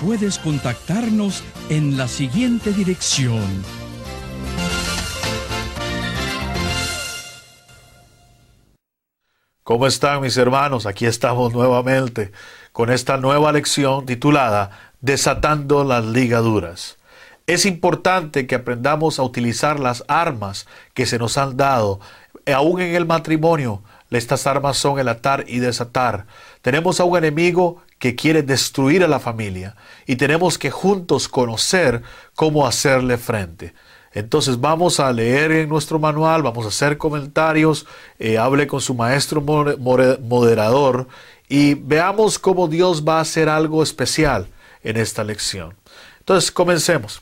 puedes contactarnos en la siguiente dirección. ¿Cómo están mis hermanos? Aquí estamos nuevamente con esta nueva lección titulada Desatando las ligaduras. Es importante que aprendamos a utilizar las armas que se nos han dado, aún en el matrimonio. Estas armas son el atar y desatar. Tenemos a un enemigo que quiere destruir a la familia y tenemos que juntos conocer cómo hacerle frente. Entonces vamos a leer en nuestro manual, vamos a hacer comentarios, eh, hable con su maestro moderador y veamos cómo Dios va a hacer algo especial en esta lección. Entonces comencemos.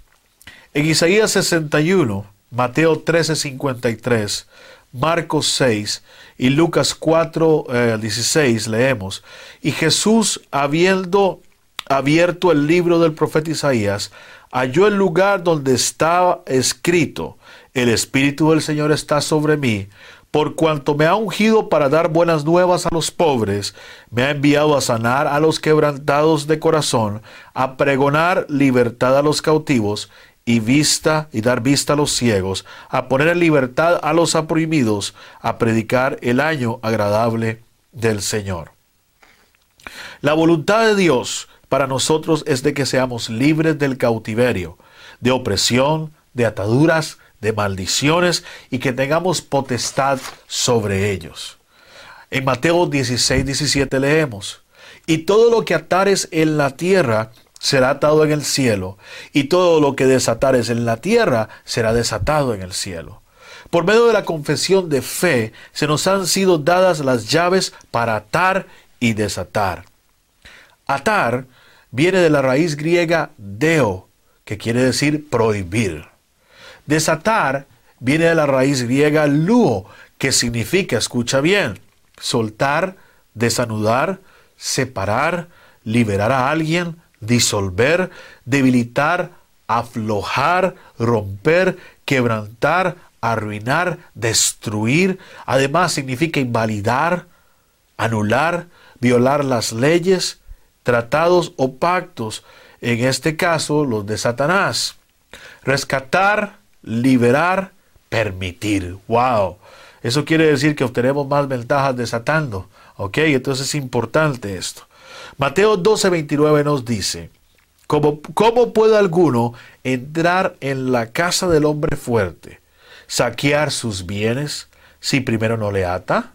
En Isaías 61, Mateo 13:53, Marcos 6 y Lucas 4, 16 eh, leemos, y Jesús, habiendo abierto el libro del profeta Isaías, halló el lugar donde estaba escrito, el Espíritu del Señor está sobre mí, por cuanto me ha ungido para dar buenas nuevas a los pobres, me ha enviado a sanar a los quebrantados de corazón, a pregonar libertad a los cautivos y vista y dar vista a los ciegos, a poner en libertad a los oprimidos, a predicar el año agradable del Señor. La voluntad de Dios para nosotros es de que seamos libres del cautiverio, de opresión, de ataduras, de maldiciones y que tengamos potestad sobre ellos. En Mateo 16, 17 leemos, y todo lo que atares en la tierra será atado en el cielo, y todo lo que desatares en la tierra será desatado en el cielo. Por medio de la confesión de fe se nos han sido dadas las llaves para atar y desatar. Atar viene de la raíz griega deo, que quiere decir prohibir. Desatar viene de la raíz griega luo, que significa, escucha bien, soltar, desanudar, separar, liberar a alguien, disolver, debilitar, aflojar, romper, quebrantar, arruinar, destruir. Además significa invalidar, anular, violar las leyes, tratados o pactos, en este caso los de Satanás. Rescatar, liberar, permitir. ¡Wow! Eso quiere decir que obtenemos más ventajas desatando. ¿Ok? Entonces es importante esto. Mateo 12:29 nos dice, ¿cómo, ¿cómo puede alguno entrar en la casa del hombre fuerte, saquear sus bienes si primero no le ata?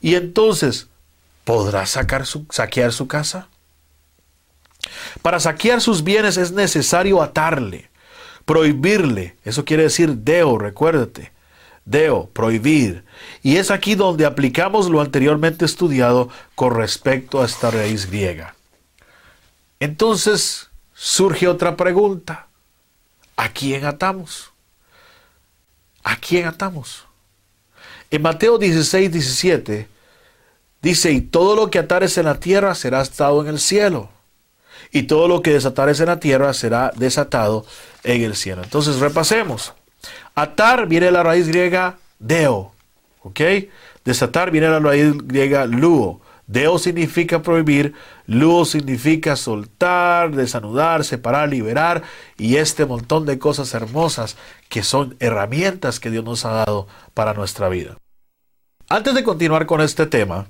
Y entonces, ¿podrá sacar su, saquear su casa? Para saquear sus bienes es necesario atarle, prohibirle, eso quiere decir deo, recuérdate, deo, prohibir. Y es aquí donde aplicamos lo anteriormente estudiado con respecto a esta raíz griega. Entonces surge otra pregunta. ¿A quién atamos? ¿A quién atamos? En Mateo 16, 17 dice, y todo lo que atares en la tierra será atado en el cielo, y todo lo que desatares en la tierra será desatado en el cielo. Entonces repasemos. Atar viene de la raíz griega deo, ¿ok? Desatar viene la raíz griega luo. Deo significa prohibir, luo significa soltar, desanudar, separar, liberar y este montón de cosas hermosas que son herramientas que Dios nos ha dado para nuestra vida. Antes de continuar con este tema,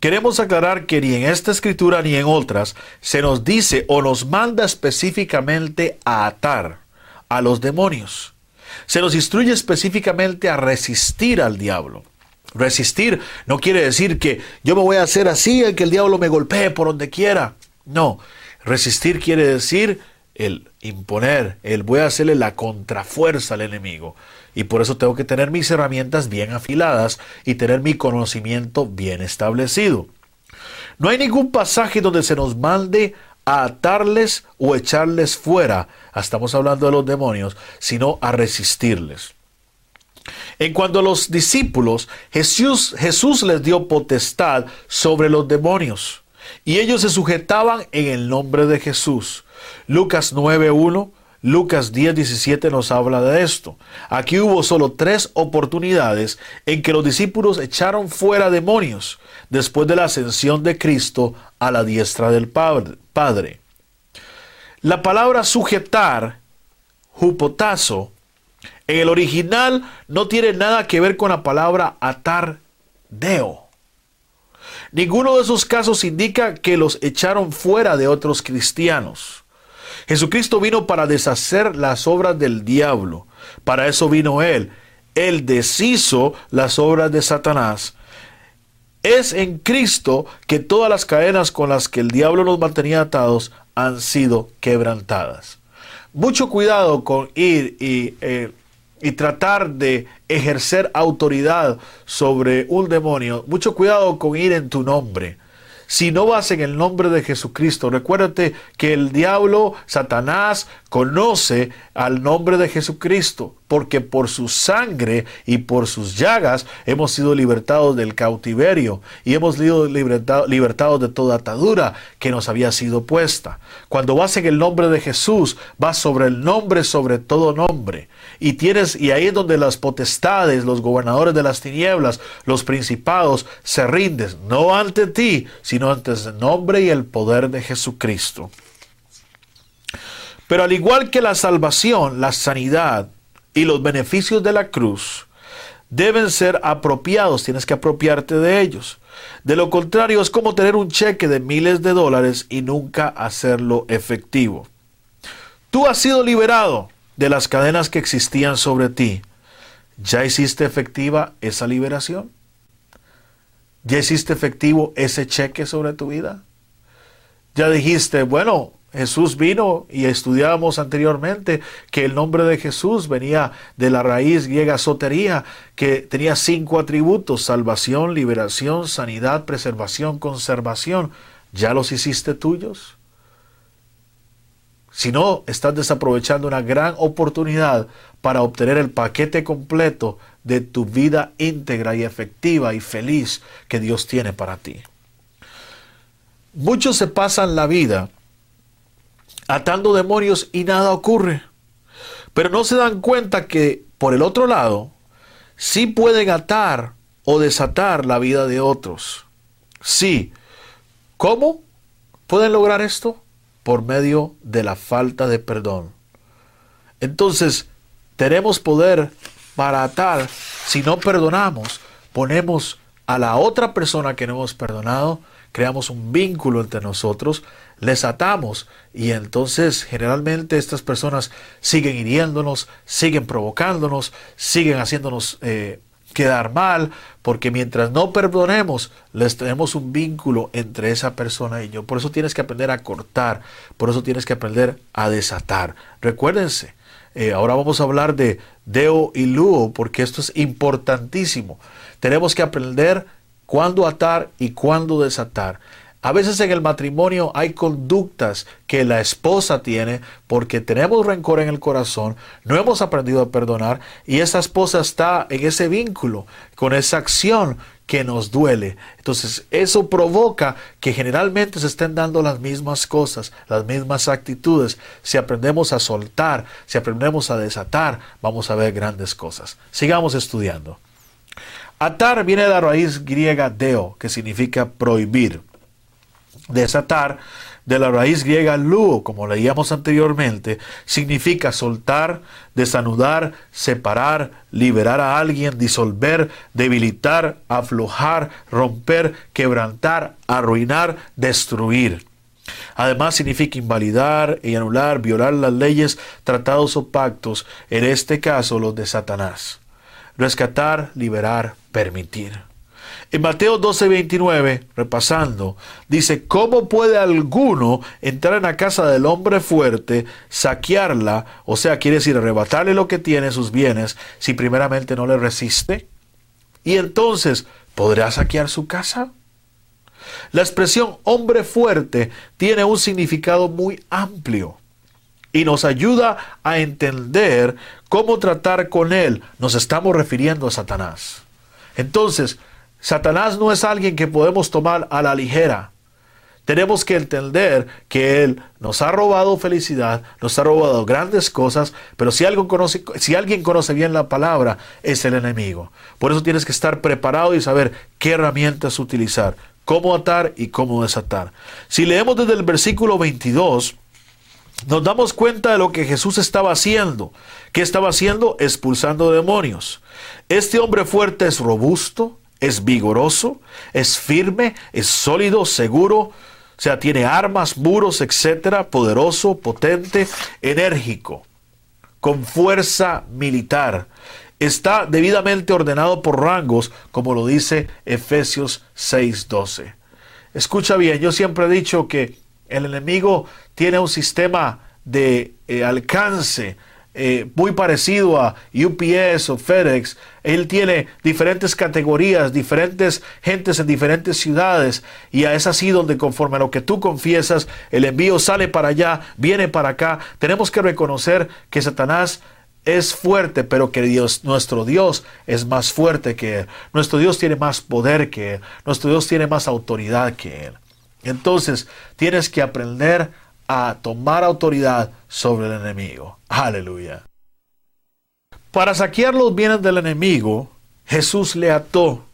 queremos aclarar que ni en esta escritura ni en otras se nos dice o nos manda específicamente a atar a los demonios se nos instruye específicamente a resistir al diablo. Resistir no quiere decir que yo me voy a hacer así y que el diablo me golpee por donde quiera. No, resistir quiere decir el imponer, el voy a hacerle la contrafuerza al enemigo. Y por eso tengo que tener mis herramientas bien afiladas y tener mi conocimiento bien establecido. No hay ningún pasaje donde se nos mande a atarles o echarles fuera, estamos hablando de los demonios, sino a resistirles. En cuanto a los discípulos, Jesús, Jesús les dio potestad sobre los demonios y ellos se sujetaban en el nombre de Jesús. Lucas 9.1, Lucas 10.17 nos habla de esto. Aquí hubo solo tres oportunidades en que los discípulos echaron fuera demonios después de la ascensión de Cristo a la diestra del Padre. La palabra sujetar, jupotazo, en el original no tiene nada que ver con la palabra atar, deo. Ninguno de esos casos indica que los echaron fuera de otros cristianos. Jesucristo vino para deshacer las obras del diablo. Para eso vino Él. Él deshizo las obras de Satanás. Es en Cristo que todas las cadenas con las que el diablo nos mantenía atados han sido quebrantadas. Mucho cuidado con ir y eh, y tratar de ejercer autoridad sobre un demonio, mucho cuidado con ir en tu nombre. Si no vas en el nombre de Jesucristo, recuérdate que el diablo, Satanás, conoce al nombre de Jesucristo, porque por su sangre y por sus llagas hemos sido libertados del cautiverio y hemos sido libertados de toda atadura que nos había sido puesta. Cuando vas en el nombre de Jesús, vas sobre el nombre, sobre todo nombre y tienes y ahí es donde las potestades, los gobernadores de las tinieblas, los principados se rinden, no ante ti, sino ante el nombre y el poder de Jesucristo. Pero al igual que la salvación, la sanidad y los beneficios de la cruz deben ser apropiados, tienes que apropiarte de ellos. De lo contrario, es como tener un cheque de miles de dólares y nunca hacerlo efectivo. Tú has sido liberado, de las cadenas que existían sobre ti, ¿ya hiciste efectiva esa liberación? ¿Ya hiciste efectivo ese cheque sobre tu vida? Ya dijiste, bueno, Jesús vino y estudiábamos anteriormente que el nombre de Jesús venía de la raíz griega sotería, que tenía cinco atributos, salvación, liberación, sanidad, preservación, conservación. ¿Ya los hiciste tuyos? Si no, estás desaprovechando una gran oportunidad para obtener el paquete completo de tu vida íntegra y efectiva y feliz que Dios tiene para ti. Muchos se pasan la vida atando demonios y nada ocurre. Pero no se dan cuenta que, por el otro lado, sí pueden atar o desatar la vida de otros. Sí. ¿Cómo pueden lograr esto? por medio de la falta de perdón. Entonces, tenemos poder para atar. Si no perdonamos, ponemos a la otra persona que no hemos perdonado, creamos un vínculo entre nosotros, les atamos y entonces generalmente estas personas siguen hiriéndonos, siguen provocándonos, siguen haciéndonos eh, quedar mal, porque mientras no perdonemos, les tenemos un vínculo entre esa persona y yo. Por eso tienes que aprender a cortar, por eso tienes que aprender a desatar. Recuérdense, eh, ahora vamos a hablar de Deo y Luo, porque esto es importantísimo. Tenemos que aprender cuándo atar y cuándo desatar. A veces en el matrimonio hay conductas que la esposa tiene porque tenemos rencor en el corazón, no hemos aprendido a perdonar y esa esposa está en ese vínculo, con esa acción que nos duele. Entonces eso provoca que generalmente se estén dando las mismas cosas, las mismas actitudes. Si aprendemos a soltar, si aprendemos a desatar, vamos a ver grandes cosas. Sigamos estudiando. Atar viene de la raíz griega deo, que significa prohibir. Desatar, de la raíz griega luo, como leíamos anteriormente, significa soltar, desanudar, separar, liberar a alguien, disolver, debilitar, aflojar, romper, quebrantar, arruinar, destruir. Además significa invalidar y anular, violar las leyes, tratados o pactos, en este caso los de Satanás. Rescatar, liberar, permitir. En Mateo 12:29, repasando, dice, ¿cómo puede alguno entrar en la casa del hombre fuerte, saquearla, o sea, quiere decir arrebatarle lo que tiene, sus bienes, si primeramente no le resiste? Y entonces, ¿podrá saquear su casa? La expresión hombre fuerte tiene un significado muy amplio y nos ayuda a entender cómo tratar con él. Nos estamos refiriendo a Satanás. Entonces, Satanás no es alguien que podemos tomar a la ligera. Tenemos que entender que Él nos ha robado felicidad, nos ha robado grandes cosas, pero si, si alguien conoce bien la palabra, es el enemigo. Por eso tienes que estar preparado y saber qué herramientas utilizar, cómo atar y cómo desatar. Si leemos desde el versículo 22, nos damos cuenta de lo que Jesús estaba haciendo. ¿Qué estaba haciendo? Expulsando demonios. Este hombre fuerte es robusto, es vigoroso, es firme, es sólido, seguro, o sea, tiene armas, muros, etcétera, poderoso, potente, enérgico, con fuerza militar. Está debidamente ordenado por rangos, como lo dice Efesios 6:12. Escucha bien, yo siempre he dicho que el enemigo tiene un sistema de eh, alcance eh, muy parecido a UPS o FedEx. Él tiene diferentes categorías, diferentes gentes en diferentes ciudades y es así donde conforme a lo que tú confiesas, el envío sale para allá, viene para acá. Tenemos que reconocer que Satanás es fuerte, pero que Dios, nuestro Dios es más fuerte que Él. Nuestro Dios tiene más poder que Él. Nuestro Dios tiene más autoridad que Él. Entonces, tienes que aprender a tomar autoridad sobre el enemigo. Aleluya. Para saquear los bienes del enemigo, Jesús le ató.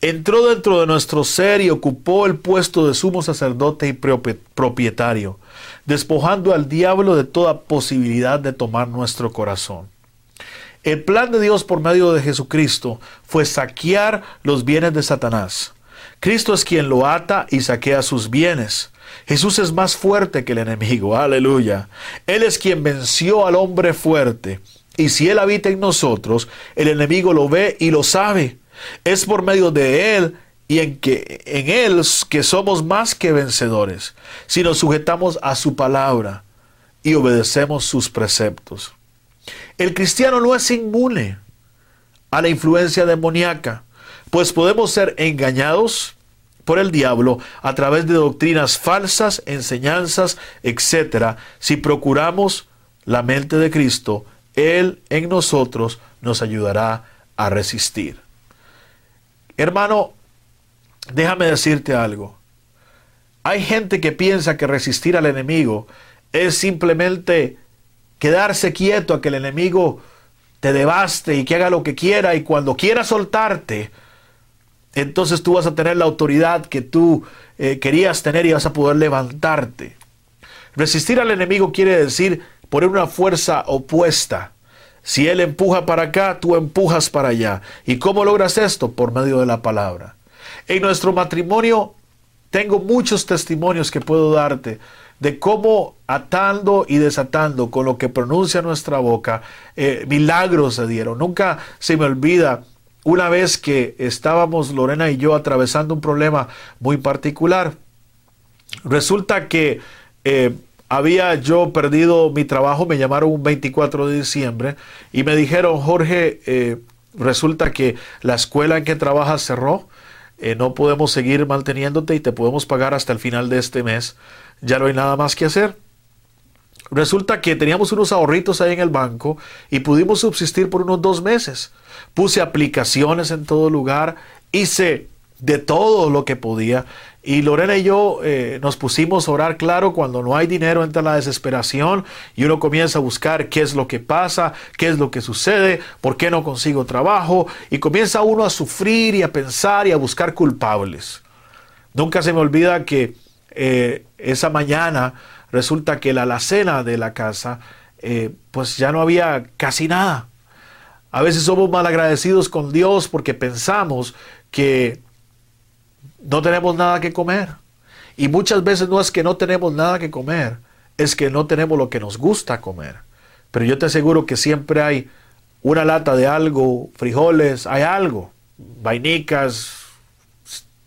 Entró dentro de nuestro ser y ocupó el puesto de sumo sacerdote y propietario, despojando al diablo de toda posibilidad de tomar nuestro corazón. El plan de Dios por medio de Jesucristo fue saquear los bienes de Satanás. Cristo es quien lo ata y saquea sus bienes. Jesús es más fuerte que el enemigo, aleluya. Él es quien venció al hombre fuerte. Y si Él habita en nosotros, el enemigo lo ve y lo sabe. Es por medio de Él y en, que, en Él que somos más que vencedores, si nos sujetamos a su palabra y obedecemos sus preceptos. El cristiano no es inmune a la influencia demoníaca, pues podemos ser engañados por el diablo a través de doctrinas falsas, enseñanzas, etc. Si procuramos la mente de Cristo, Él en nosotros nos ayudará a resistir. Hermano, déjame decirte algo. Hay gente que piensa que resistir al enemigo es simplemente quedarse quieto a que el enemigo te devaste y que haga lo que quiera y cuando quiera soltarte, entonces tú vas a tener la autoridad que tú eh, querías tener y vas a poder levantarte. Resistir al enemigo quiere decir poner una fuerza opuesta. Si él empuja para acá, tú empujas para allá. ¿Y cómo logras esto? Por medio de la palabra. En nuestro matrimonio tengo muchos testimonios que puedo darte de cómo atando y desatando con lo que pronuncia nuestra boca, eh, milagros se dieron. Nunca se me olvida una vez que estábamos Lorena y yo atravesando un problema muy particular. Resulta que eh, había yo perdido mi trabajo, me llamaron un 24 de diciembre y me dijeron, Jorge, eh, resulta que la escuela en que trabajas cerró, eh, no podemos seguir manteniéndote y te podemos pagar hasta el final de este mes, ya no hay nada más que hacer. Resulta que teníamos unos ahorritos ahí en el banco y pudimos subsistir por unos dos meses. Puse aplicaciones en todo lugar, hice de todo lo que podía. Y Lorena y yo eh, nos pusimos a orar, claro, cuando no hay dinero entra la desesperación y uno comienza a buscar qué es lo que pasa, qué es lo que sucede, por qué no consigo trabajo y comienza uno a sufrir y a pensar y a buscar culpables. Nunca se me olvida que eh, esa mañana resulta que la alacena de la casa, eh, pues ya no había casi nada. A veces somos mal agradecidos con Dios porque pensamos que no tenemos nada que comer. Y muchas veces no es que no tenemos nada que comer, es que no tenemos lo que nos gusta comer. Pero yo te aseguro que siempre hay una lata de algo, frijoles, hay algo. vainicas,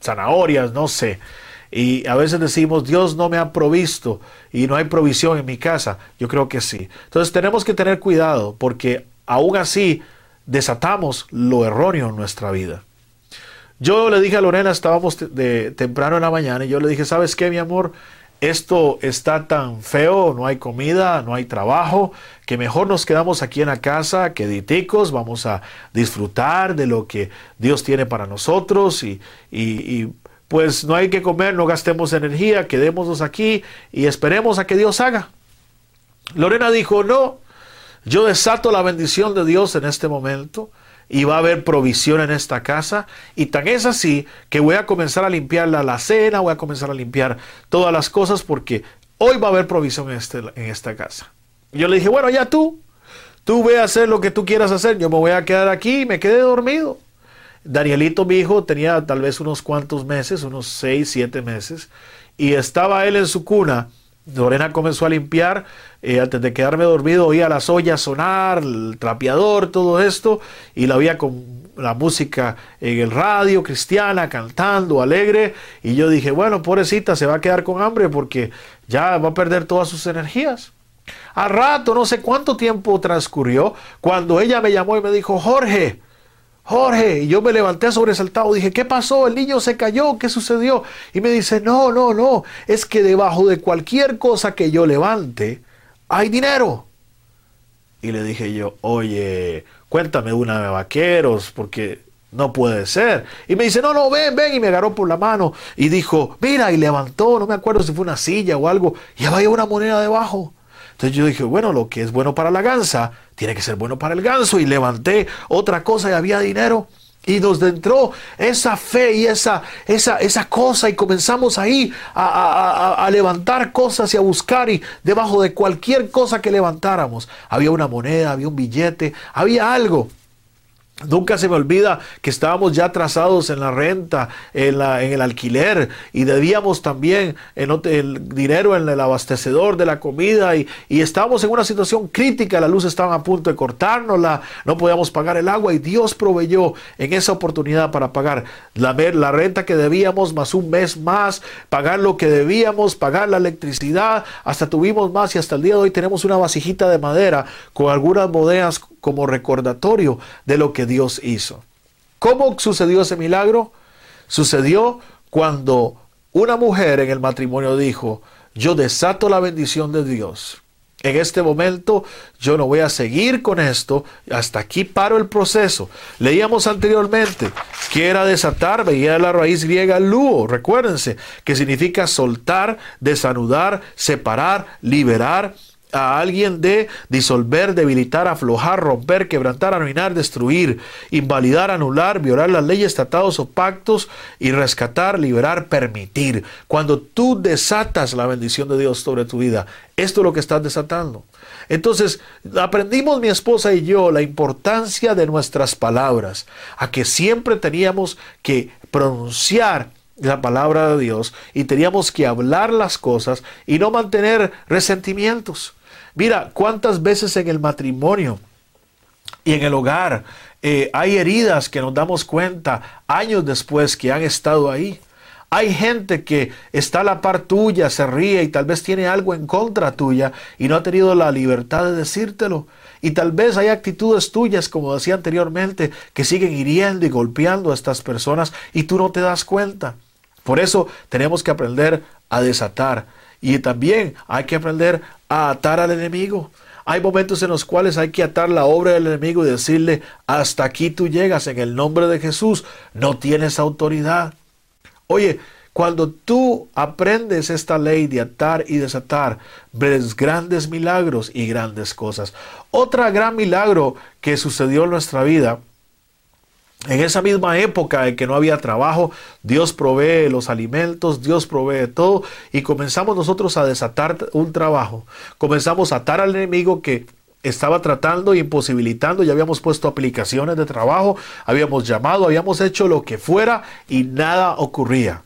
zanahorias, no sé. Y a veces decimos, Dios no me ha provisto y no hay provisión en mi casa. Yo creo que sí. Entonces tenemos que tener cuidado porque aún así desatamos lo erróneo en nuestra vida. Yo le dije a Lorena, estábamos de, temprano en la mañana, y yo le dije, ¿sabes qué, mi amor? Esto está tan feo, no hay comida, no hay trabajo, que mejor nos quedamos aquí en la casa, que diticos, vamos a disfrutar de lo que Dios tiene para nosotros y, y pues no hay que comer, no gastemos energía, quedémonos aquí y esperemos a que Dios haga. Lorena dijo, no, yo desato la bendición de Dios en este momento y va a haber provisión en esta casa. Y tan es así que voy a comenzar a limpiar la cena, voy a comenzar a limpiar todas las cosas porque hoy va a haber provisión en, este, en esta casa. Yo le dije, bueno, ya tú, tú ve a hacer lo que tú quieras hacer, yo me voy a quedar aquí y me quedé dormido. Danielito, mi hijo, tenía tal vez unos cuantos meses, unos seis, siete meses, y estaba él en su cuna. Lorena comenzó a limpiar, eh, antes de quedarme dormido oía las ollas sonar, el trapeador, todo esto, y la oía con la música en el radio, cristiana, cantando, alegre, y yo dije, bueno, pobrecita, se va a quedar con hambre porque ya va a perder todas sus energías. A rato, no sé cuánto tiempo transcurrió, cuando ella me llamó y me dijo, Jorge, Jorge, y yo me levanté sobresaltado, dije, ¿qué pasó? El niño se cayó, ¿qué sucedió? Y me dice, no, no, no, es que debajo de cualquier cosa que yo levante, hay dinero. Y le dije yo, oye, cuéntame una de vaqueros, porque no puede ser. Y me dice, no, no, ven, ven. Y me agarró por la mano y dijo, mira, y levantó, no me acuerdo si fue una silla o algo, y había una moneda debajo. Entonces yo dije, bueno, lo que es bueno para la gansa, tiene que ser bueno para el ganso. Y levanté otra cosa y había dinero. Y nos entró esa fe y esa, esa, esa cosa y comenzamos ahí a, a, levantar cosas y a buscar y debajo de cualquier cosa que levantáramos había una moneda, había un billete, había algo. Nunca se me olvida que estábamos ya trazados en la renta, en, el alquiler y debíamos también el dinero en el abastecedor de la comida y, y, estábamos en una situación crítica, la luz estaba a punto de cortárnosla, no podíamos pagar el agua y Dios proveyó en esa oportunidad para pagar la, la renta que debíamos más un mes más, pagar lo que debíamos, pagar la electricidad, hasta tuvimos más y hasta el día de hoy tenemos una vasijita de madera con algunas bodegas como recordatorio de lo que Dios hizo. ¿Cómo sucedió ese milagro? Sucedió cuando una mujer en el matrimonio dijo, yo desato la bendición de Dios. En este momento yo no voy a seguir con esto, hasta aquí paro el proceso. Leíamos anteriormente que era desatar, veía la raíz griega luo, recuérdense, que significa soltar, desanudar, separar, liberar, a alguien de disolver, debilitar, aflojar, romper, quebrantar, arruinar, destruir, invalidar, anular, violar las leyes, tratados o pactos y rescatar, liberar, permitir. Cuando tú desatas la bendición de Dios sobre tu vida, esto es lo que estás desatando. Entonces, aprendimos mi esposa y yo la importancia de nuestras palabras, a que siempre teníamos que pronunciar la palabra de Dios y teníamos que hablar las cosas y no mantener resentimientos. Mira, cuántas veces en el matrimonio y en el hogar eh, hay heridas que nos damos cuenta años después que han estado ahí. Hay gente que está a la par tuya, se ríe y tal vez tiene algo en contra tuya y no ha tenido la libertad de decírtelo. Y tal vez hay actitudes tuyas, como decía anteriormente, que siguen hiriendo y golpeando a estas personas y tú no te das cuenta. Por eso tenemos que aprender a desatar y también hay que aprender a atar al enemigo. Hay momentos en los cuales hay que atar la obra del enemigo y decirle, hasta aquí tú llegas en el nombre de Jesús, no tienes autoridad. Oye, cuando tú aprendes esta ley de atar y desatar, ves grandes milagros y grandes cosas. Otra gran milagro que sucedió en nuestra vida en esa misma época en que no había trabajo, Dios provee los alimentos, Dios provee todo y comenzamos nosotros a desatar un trabajo. Comenzamos a atar al enemigo que estaba tratando y imposibilitando, ya habíamos puesto aplicaciones de trabajo, habíamos llamado, habíamos hecho lo que fuera y nada ocurría.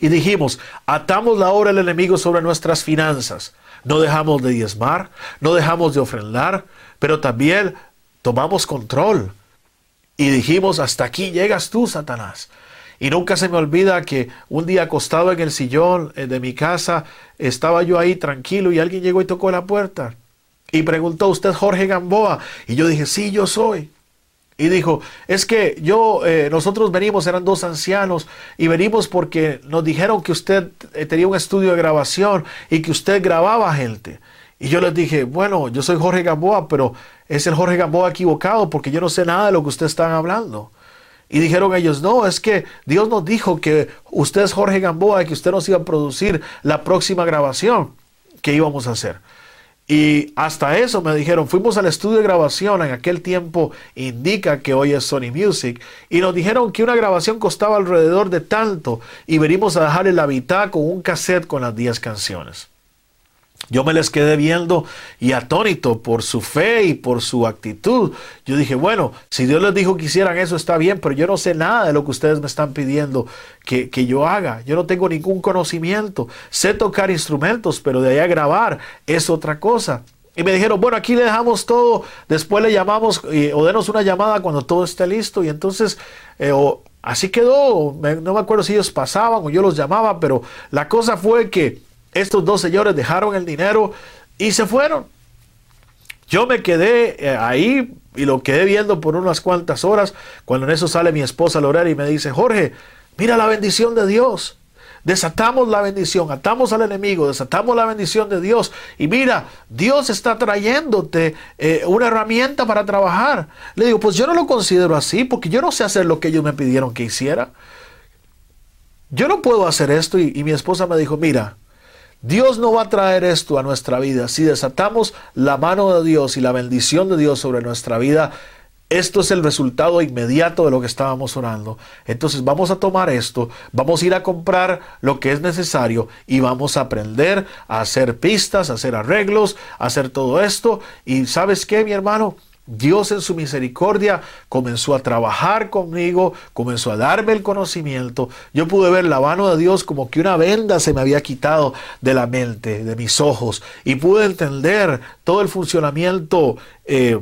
Y dijimos, atamos la obra del enemigo sobre nuestras finanzas. No dejamos de diezmar, no dejamos de ofrendar, pero también tomamos control Y dijimos, hasta aquí llegas tú, Satanás. Y nunca se me olvida que un día acostado en el sillón eh, de mi casa, estaba yo ahí tranquilo y alguien llegó y tocó la puerta. Y preguntó, ¿usted Jorge Gamboa? Y yo dije, sí, yo soy. Y dijo, es que yo, eh, nosotros venimos, eran dos ancianos, y venimos porque nos dijeron que usted eh, tenía un estudio de grabación y que usted grababa gente. Y yo les dije, bueno, yo soy Jorge Gamboa, pero es el Jorge Gamboa equivocado porque yo no sé nada de lo que usted está hablando. Y dijeron ellos, no, es que Dios nos dijo que usted es Jorge Gamboa y que usted nos iba a producir la próxima grabación que íbamos a hacer. Y hasta eso me dijeron, fuimos al estudio de grabación, en aquel tiempo indica que hoy es Sony Music, y nos dijeron que una grabación costaba alrededor de tanto, y venimos a dejarle la mitad con un cassette con las 10 canciones. Yo me les quedé viendo y atónito por su fe y por su actitud. Yo dije, bueno, si Dios les dijo que hicieran eso está bien, pero yo no sé nada de lo que ustedes me están pidiendo que, yo haga. Yo no tengo ningún conocimiento. Sé tocar instrumentos, pero de ahí a grabar es otra cosa. Y me dijeron, bueno, aquí le dejamos todo, después le llamamos eh, o denos una llamada cuando todo esté listo. Y entonces, eh, así quedó. no me acuerdo si ellos pasaban o yo los llamaba, pero la cosa fue que estos dos señores dejaron el dinero y se fueron. Yo me quedé eh, ahí y lo quedé viendo por unas cuantas horas, cuando en eso sale mi esposa Lorena y me dice, Jorge, mira la bendición de Dios. Desatamos la bendición, atamos al enemigo, desatamos la bendición de Dios. Y mira, Dios está trayéndote eh, una herramienta para trabajar. Le digo, pues yo no lo considero así, porque yo no sé hacer lo que ellos me pidieron que hiciera. Yo no puedo hacer esto. y mi esposa me dijo, mira, Dios no va a traer esto a nuestra vida. Si desatamos la mano de Dios y la bendición de Dios sobre nuestra vida, esto es el resultado inmediato de lo que estábamos orando. Entonces vamos a tomar esto, vamos a ir a comprar lo que es necesario y vamos a aprender a hacer pistas, a hacer arreglos, a hacer todo esto. Y sabes qué, mi hermano, Dios en su misericordia comenzó a trabajar conmigo, comenzó a darme el conocimiento. Yo pude ver la mano de Dios como que una venda se me había quitado de la mente, de mis ojos, y pude entender todo el funcionamiento eh,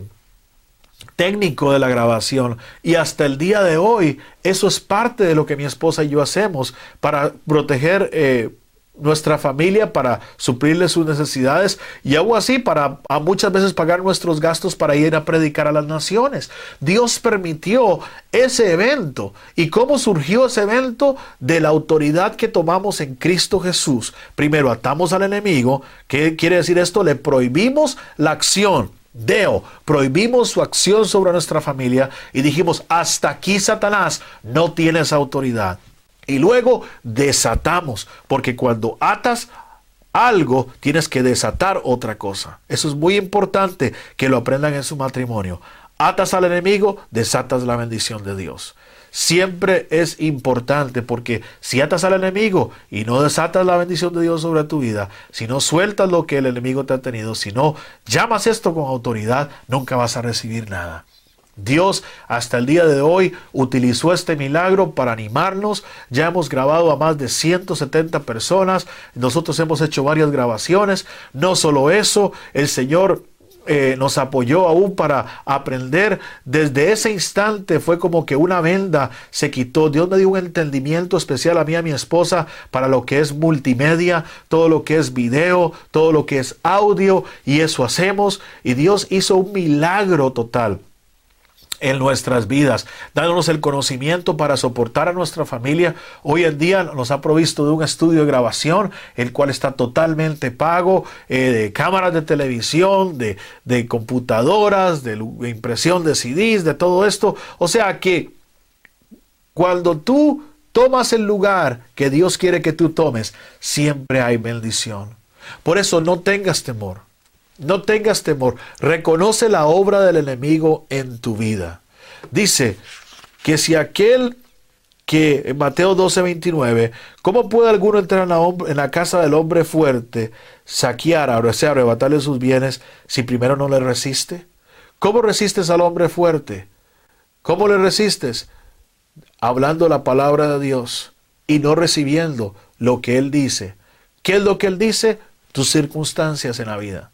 técnico de la grabación. Y hasta el día de hoy, eso es parte de lo que mi esposa y yo hacemos para proteger. Eh, nuestra familia para suplirle sus necesidades y aún así para a muchas veces pagar nuestros gastos para ir a predicar a las naciones. Dios permitió ese evento. ¿Y cómo surgió ese evento? De la autoridad que tomamos en Cristo Jesús. Primero atamos al enemigo. ¿Qué quiere decir esto? Le prohibimos la acción. Deo, prohibimos su acción sobre nuestra familia y dijimos, hasta aquí Satanás, no tienes autoridad. Y luego desatamos, porque cuando atas algo, tienes que desatar otra cosa. Eso es muy importante que lo aprendan en su matrimonio. Atas al enemigo, desatas la bendición de Dios. Siempre es importante porque si atas al enemigo y no desatas la bendición de Dios sobre tu vida, si no sueltas lo que el enemigo te ha tenido, si no llamas esto con autoridad, nunca vas a recibir nada. Dios hasta el día de hoy utilizó este milagro para animarnos. Ya hemos grabado a más de 170 personas. Nosotros hemos hecho varias grabaciones. No solo eso, el Señor eh, nos apoyó aún para aprender. Desde ese instante fue como que una venda se quitó. Dios me dio un entendimiento especial a mí a mi esposa para lo que es multimedia, todo lo que es video, todo lo que es audio y eso hacemos. Y Dios hizo un milagro total en nuestras vidas, dándonos el conocimiento para soportar a nuestra familia. Hoy en día nos ha provisto de un estudio de grabación, el cual está totalmente pago, eh, de cámaras de televisión, de, de computadoras, de impresión de CDs, de todo esto. O sea que cuando tú tomas el lugar que Dios quiere que tú tomes, siempre hay bendición. Por eso no tengas temor. No tengas temor. Reconoce la obra del enemigo en tu vida. Dice que si aquel que en Mateo 12, 29, ¿cómo puede alguno entrar en la, en la casa del hombre fuerte, saquear, o arrebatarle sus bienes si primero no le resiste? ¿Cómo resistes al hombre fuerte? ¿Cómo le resistes? Hablando la palabra de Dios y no recibiendo lo que Él dice. ¿Qué es lo que Él dice? Tus circunstancias en la vida.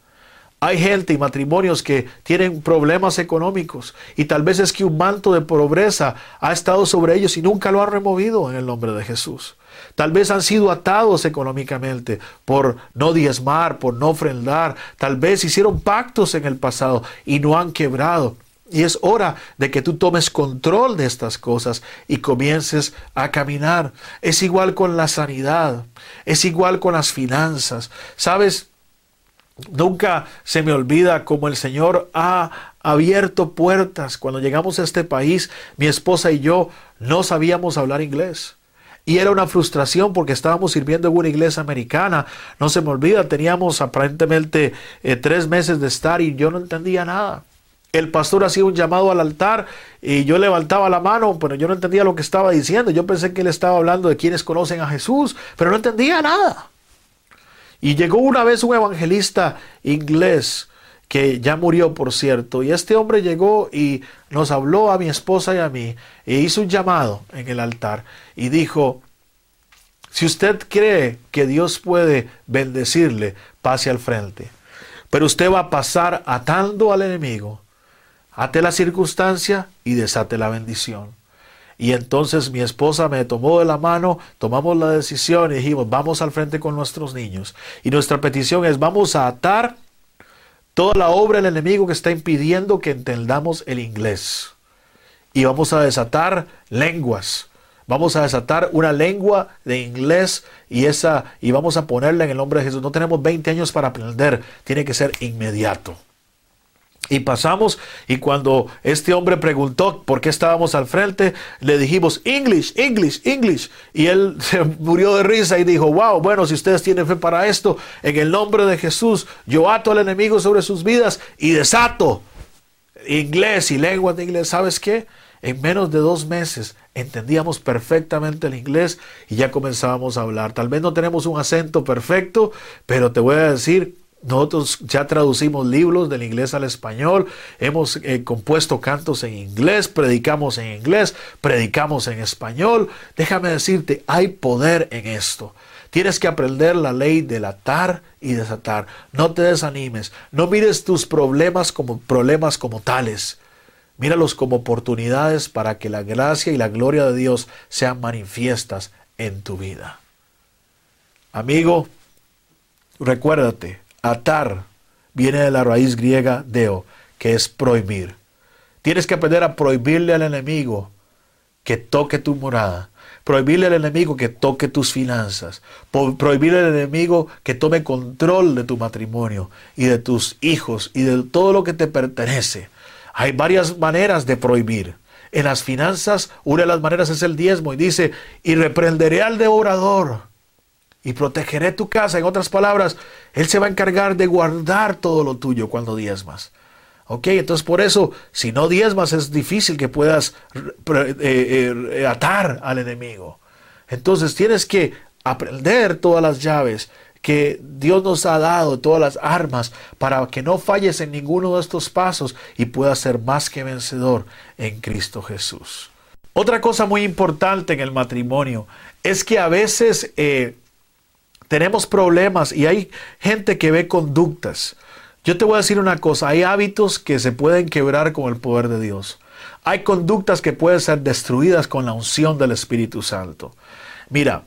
Hay gente y matrimonios que tienen problemas económicos y tal vez es que un manto de pobreza ha estado sobre ellos y nunca lo han removido en el nombre de Jesús. Tal vez han sido atados económicamente por no diezmar, por no ofrendar. Tal vez hicieron pactos en el pasado y no han quebrado. Y es hora de que tú tomes control de estas cosas y comiences a caminar. Es igual con la sanidad, es igual con las finanzas. Sabes, Nunca se me olvida cómo el Señor ha abierto puertas. Cuando llegamos a este país, mi esposa y yo no sabíamos hablar inglés. Y era una frustración porque estábamos sirviendo en una iglesia americana. No se me olvida, teníamos aparentemente eh, tres meses de estar y yo no entendía nada. El pastor hacía un llamado al altar y yo levantaba la mano, pero yo no entendía lo que estaba diciendo. Yo pensé que él estaba hablando de quienes conocen a Jesús, pero no entendía nada. Y llegó una vez un evangelista inglés que ya murió, por cierto, y este hombre llegó y nos habló a mi esposa y a mí, e hizo un llamado en el altar y dijo, si usted cree que Dios puede bendecirle, pase al frente. Pero usted va a pasar atando al enemigo, ate la circunstancia y desate la bendición. Y entonces mi esposa me tomó de la mano, tomamos la decisión y dijimos, vamos al frente con nuestros niños. Y nuestra petición es, vamos a atar toda la obra del enemigo que está impidiendo que entendamos el inglés. Y vamos a desatar lenguas. Vamos a desatar una lengua de inglés y esa y vamos a ponerla en el nombre de Jesús. No tenemos 20 años para aprender, tiene que ser inmediato. Y pasamos y cuando este hombre preguntó por qué estábamos al frente, le dijimos English, English, English. Y él se murió de risa y dijo, wow, bueno, si ustedes tienen fe para esto, en el nombre de Jesús, yo ato al enemigo sobre sus vidas y desato inglés y lengua de inglés. ¿Sabes qué? En menos de dos meses entendíamos perfectamente el inglés y ya comenzábamos a hablar. Tal vez no tenemos un acento perfecto, pero te voy a decir nosotros ya traducimos libros del inglés al español, hemos eh, compuesto cantos en inglés, predicamos en inglés, predicamos en español. Déjame decirte, hay poder en esto. Tienes que aprender la ley del atar y desatar. No te desanimes, no mires tus problemas como problemas como tales. Míralos como oportunidades para que la gracia y la gloria de Dios sean manifiestas en tu vida. Amigo, recuérdate, Atar viene de la raíz griega deo, que es prohibir. Tienes que aprender a prohibirle al enemigo que toque tu morada, prohibirle al enemigo que toque tus finanzas, prohibirle al enemigo que tome control de tu matrimonio y de tus hijos y de todo lo que te pertenece. Hay varias maneras de prohibir. En las finanzas, una de las maneras es el diezmo y dice, y reprenderé al devorador y protegeré tu casa. En otras palabras, Él se va a encargar de guardar todo lo tuyo cuando diezmas. Ok, entonces por eso, si no diezmas, es difícil que puedas eh, eh, atar al enemigo. Entonces tienes que aprender todas las llaves que Dios nos ha dado, todas las armas, para que no falles en ninguno de estos pasos y puedas ser más que vencedor en Cristo Jesús. Otra cosa muy importante en el matrimonio es que a veces eh, tenemos problemas y hay gente que ve conductas. Yo te voy a decir una cosa, hay hábitos que se pueden quebrar con el poder de Dios. Hay conductas que pueden ser destruidas con la unción del Espíritu Santo. Mira,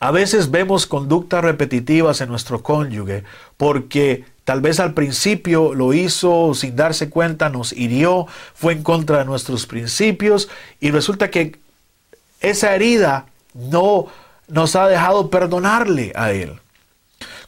a veces vemos conductas repetitivas en nuestro cónyuge porque tal vez al principio lo hizo sin darse cuenta, nos hirió, fue en contra de nuestros principios y resulta que esa herida no nos ha dejado perdonarle a Él.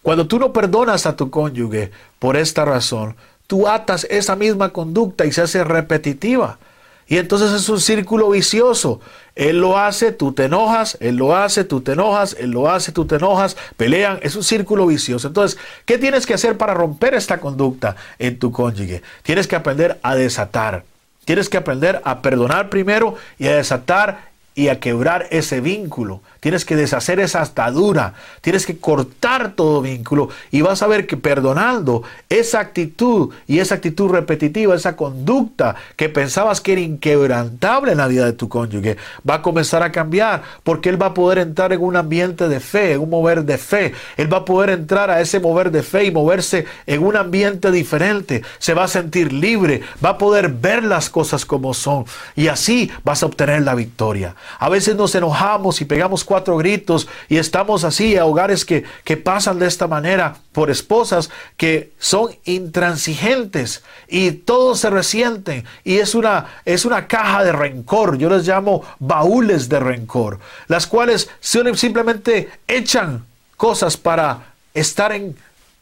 Cuando tú no perdonas a tu cónyuge por esta razón, tú atas esa misma conducta y se hace repetitiva. Y entonces es un círculo vicioso. Él lo hace, tú te enojas, él lo hace, tú te enojas, él lo hace, tú te enojas, pelean, es un círculo vicioso. Entonces, ¿qué tienes que hacer para romper esta conducta en tu cónyuge? Tienes que aprender a desatar. Tienes que aprender a perdonar primero y a desatar y a quebrar ese vínculo. Tienes que deshacer esa atadura. Tienes que cortar todo vínculo. Y vas a ver que perdonando esa actitud y esa actitud repetitiva, esa conducta que pensabas que era inquebrantable en la vida de tu cónyuge, va a comenzar a cambiar. Porque él va a poder entrar en un ambiente de fe, en un mover de fe. Él va a poder entrar a ese mover de fe y moverse en un ambiente diferente. Se va a sentir libre. Va a poder ver las cosas como son. Y así vas a obtener la victoria. A veces nos enojamos y pegamos cuatro gritos y estamos así a hogares que, que pasan de esta manera por esposas que son intransigentes y todos se resienten y es una, es una caja de rencor, yo les llamo baúles de rencor, las cuales simplemente echan cosas para estar en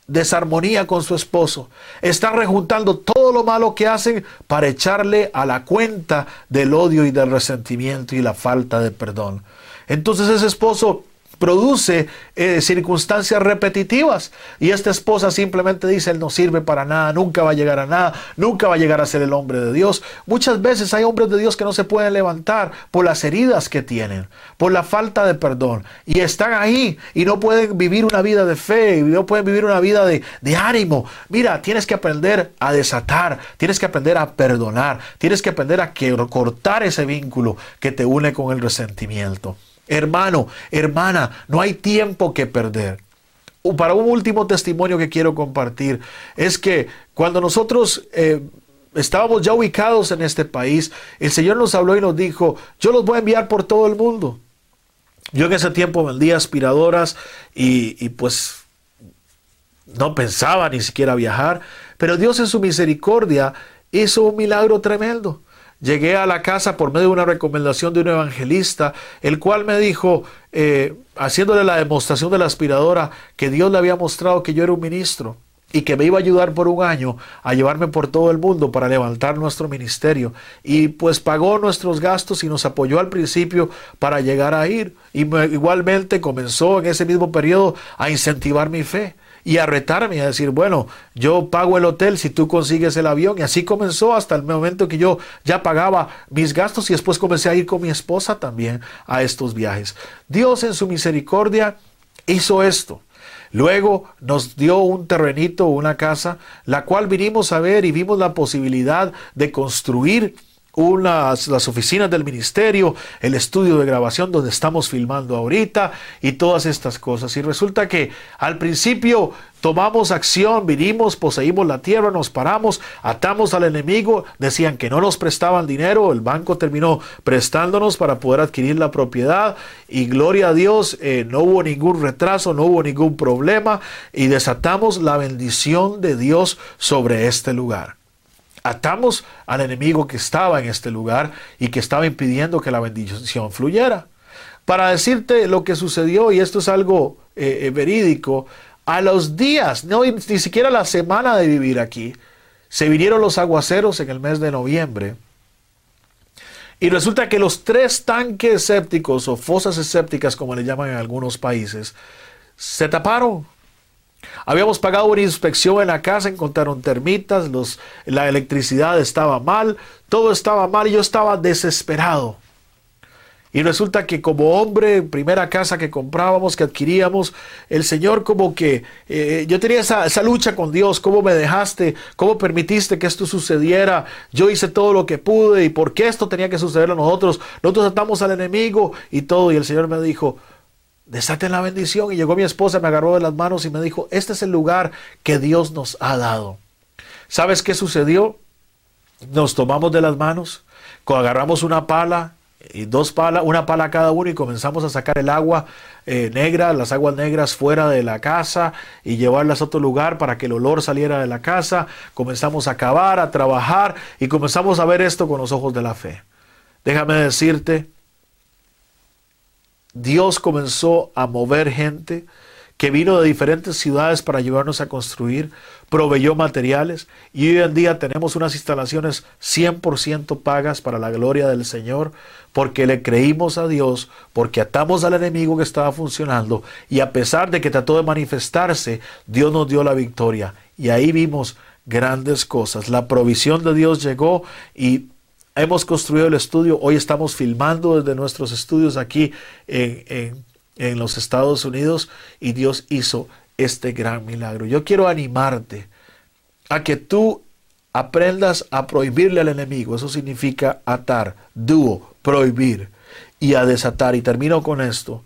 desarmonía con su esposo. Están rejuntando todo lo malo que hacen para echarle a la cuenta del odio y del resentimiento y la falta de perdón. Entonces ese esposo produce eh, circunstancias repetitivas y esta esposa simplemente dice, él no sirve para nada, nunca va a llegar a nada, nunca va a llegar a ser el hombre de Dios. Muchas veces hay hombres de Dios que no se pueden levantar por las heridas que tienen, por la falta de perdón y están ahí y no pueden vivir una vida de fe, y no pueden vivir una vida de, de ánimo. Mira, tienes que aprender a desatar, tienes que aprender a perdonar, tienes que aprender a cortar ese vínculo que te une con el resentimiento. Hermano, hermana, no hay tiempo que perder. Para un último testimonio que quiero compartir, es que cuando nosotros eh, estábamos ya ubicados en este país, el Señor nos habló y nos dijo, yo los voy a enviar por todo el mundo. Yo en ese tiempo vendía aspiradoras y, y pues no pensaba ni siquiera viajar, pero Dios en su misericordia hizo un milagro tremendo. Llegué a la casa por medio de una recomendación de un evangelista, el cual me dijo, eh, haciéndole la demostración de la aspiradora, que Dios le había mostrado que yo era un ministro y que me iba a ayudar por un año a llevarme por todo el mundo para levantar nuestro ministerio. Y pues pagó nuestros gastos y nos apoyó al principio para llegar a ir. Y igualmente comenzó en ese mismo periodo a incentivar mi fe y a retarme a decir, bueno, yo pago el hotel si tú consigues el avión. Y así comenzó hasta el momento que yo ya pagaba mis gastos y después comencé a ir con mi esposa también a estos viajes. Dios en su misericordia hizo esto. Luego nos dio un terrenito, una casa, la cual vinimos a ver y vimos la posibilidad de construir unas, las oficinas del ministerio, el estudio de grabación donde estamos filmando ahorita y todas estas cosas. Y resulta que al principio tomamos acción, vinimos, poseímos la tierra, nos paramos, atamos al enemigo, decían que no nos prestaban dinero, el banco terminó prestándonos para poder adquirir la propiedad y gloria a Dios, eh, no hubo ningún retraso, no hubo ningún problema y desatamos la bendición de Dios sobre este lugar. Atamos al enemigo que estaba en este lugar y que estaba impidiendo que la bendición fluyera. Para decirte lo que sucedió, y esto es algo eh, eh, verídico, a los días, no, ni siquiera la semana de vivir aquí, se vinieron los aguaceros en el mes de noviembre. Y resulta que los tres tanques sépticos o fosas escépticas, como le llaman en algunos países, se taparon Habíamos pagado una inspección en la casa, encontraron termitas, los, la electricidad estaba mal, todo estaba mal y yo estaba desesperado. Y resulta que como hombre, primera casa que comprábamos, que adquiríamos, el Señor como que eh, yo tenía esa, esa, lucha con Dios, cómo me dejaste, cómo permitiste que esto sucediera, yo hice todo lo que pude y por qué esto tenía que suceder a nosotros, nosotros atamos al enemigo y todo, y el Señor me dijo, desaten la bendición. Y llegó mi esposa, me agarró de las manos y me dijo, este es el lugar que Dios nos ha dado. ¿Sabes qué sucedió? Nos tomamos de las manos, agarramos una pala y dos palas, una pala cada uno y comenzamos a sacar el agua eh, negra, las aguas negras fuera de la casa y llevarlas a otro lugar para que el olor saliera de la casa. Comenzamos a cavar, a trabajar y comenzamos a ver esto con los ojos de la fe. Déjame decirte Dios comenzó a mover gente que vino de diferentes ciudades para ayudarnos a construir, proveyó materiales y hoy en día tenemos unas instalaciones 100% pagas para la gloria del Señor porque le creímos a Dios, porque atamos al enemigo que estaba funcionando y a pesar de que trató de manifestarse, Dios nos dio la victoria y ahí vimos grandes cosas. La provisión de Dios llegó y hemos construido el estudio, hoy estamos filmando desde nuestros estudios aquí en, en los Estados Unidos y Dios hizo este gran milagro. Yo quiero animarte a que tú aprendas a prohibirle al enemigo. Eso significa atar, dúo, prohibir y a desatar. Y termino con esto.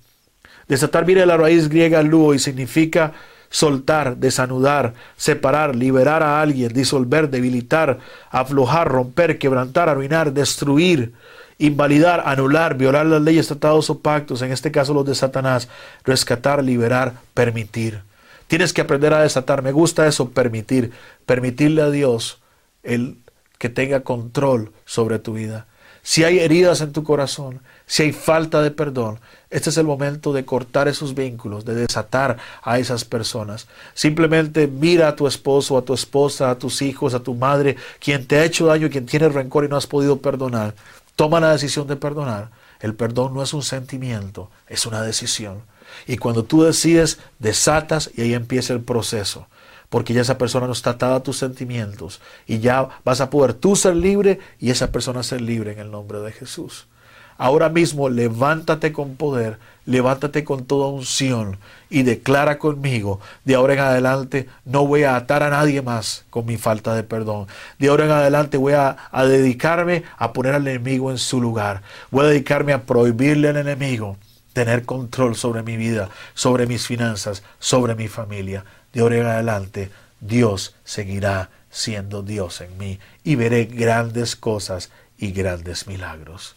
Desatar viene la raíz griega luo y significa soltar, desanudar, separar, liberar a alguien, disolver, debilitar, aflojar, romper, quebrantar, arruinar, destruir, invalidar, anular, violar las leyes, tratados o pactos, en este caso los de Satanás, rescatar, liberar, permitir. Tienes que aprender a desatar. Me gusta eso, permitir. Permitirle a Dios el que tenga control sobre tu vida. Si hay heridas en tu corazón, si hay falta de perdón, este es el momento de cortar esos vínculos, de desatar a esas personas. Simplemente mira a tu esposo, a tu esposa, a tus hijos, a tu madre, quien te ha hecho daño, quien tiene rencor y no has podido perdonar. Toma la decisión de perdonar. El perdón no es un sentimiento, es una decisión. Y cuando tú decides, desatas y ahí empieza el proceso. Porque ya esa persona no está atada a tus sentimientos. Y ya vas a poder tú ser libre y esa persona ser libre en el nombre de Jesús. Ahora mismo levántate con poder, levántate con toda unción y declara conmigo, de ahora en adelante no voy a atar a nadie más con mi falta de perdón. De ahora en adelante voy a, dedicarme a poner al enemigo en su lugar. Voy a dedicarme a prohibirle al enemigo tener control sobre mi vida, sobre mis finanzas, sobre mi familia. De ahora en adelante, Dios seguirá siendo Dios en mí y veré grandes cosas y grandes milagros.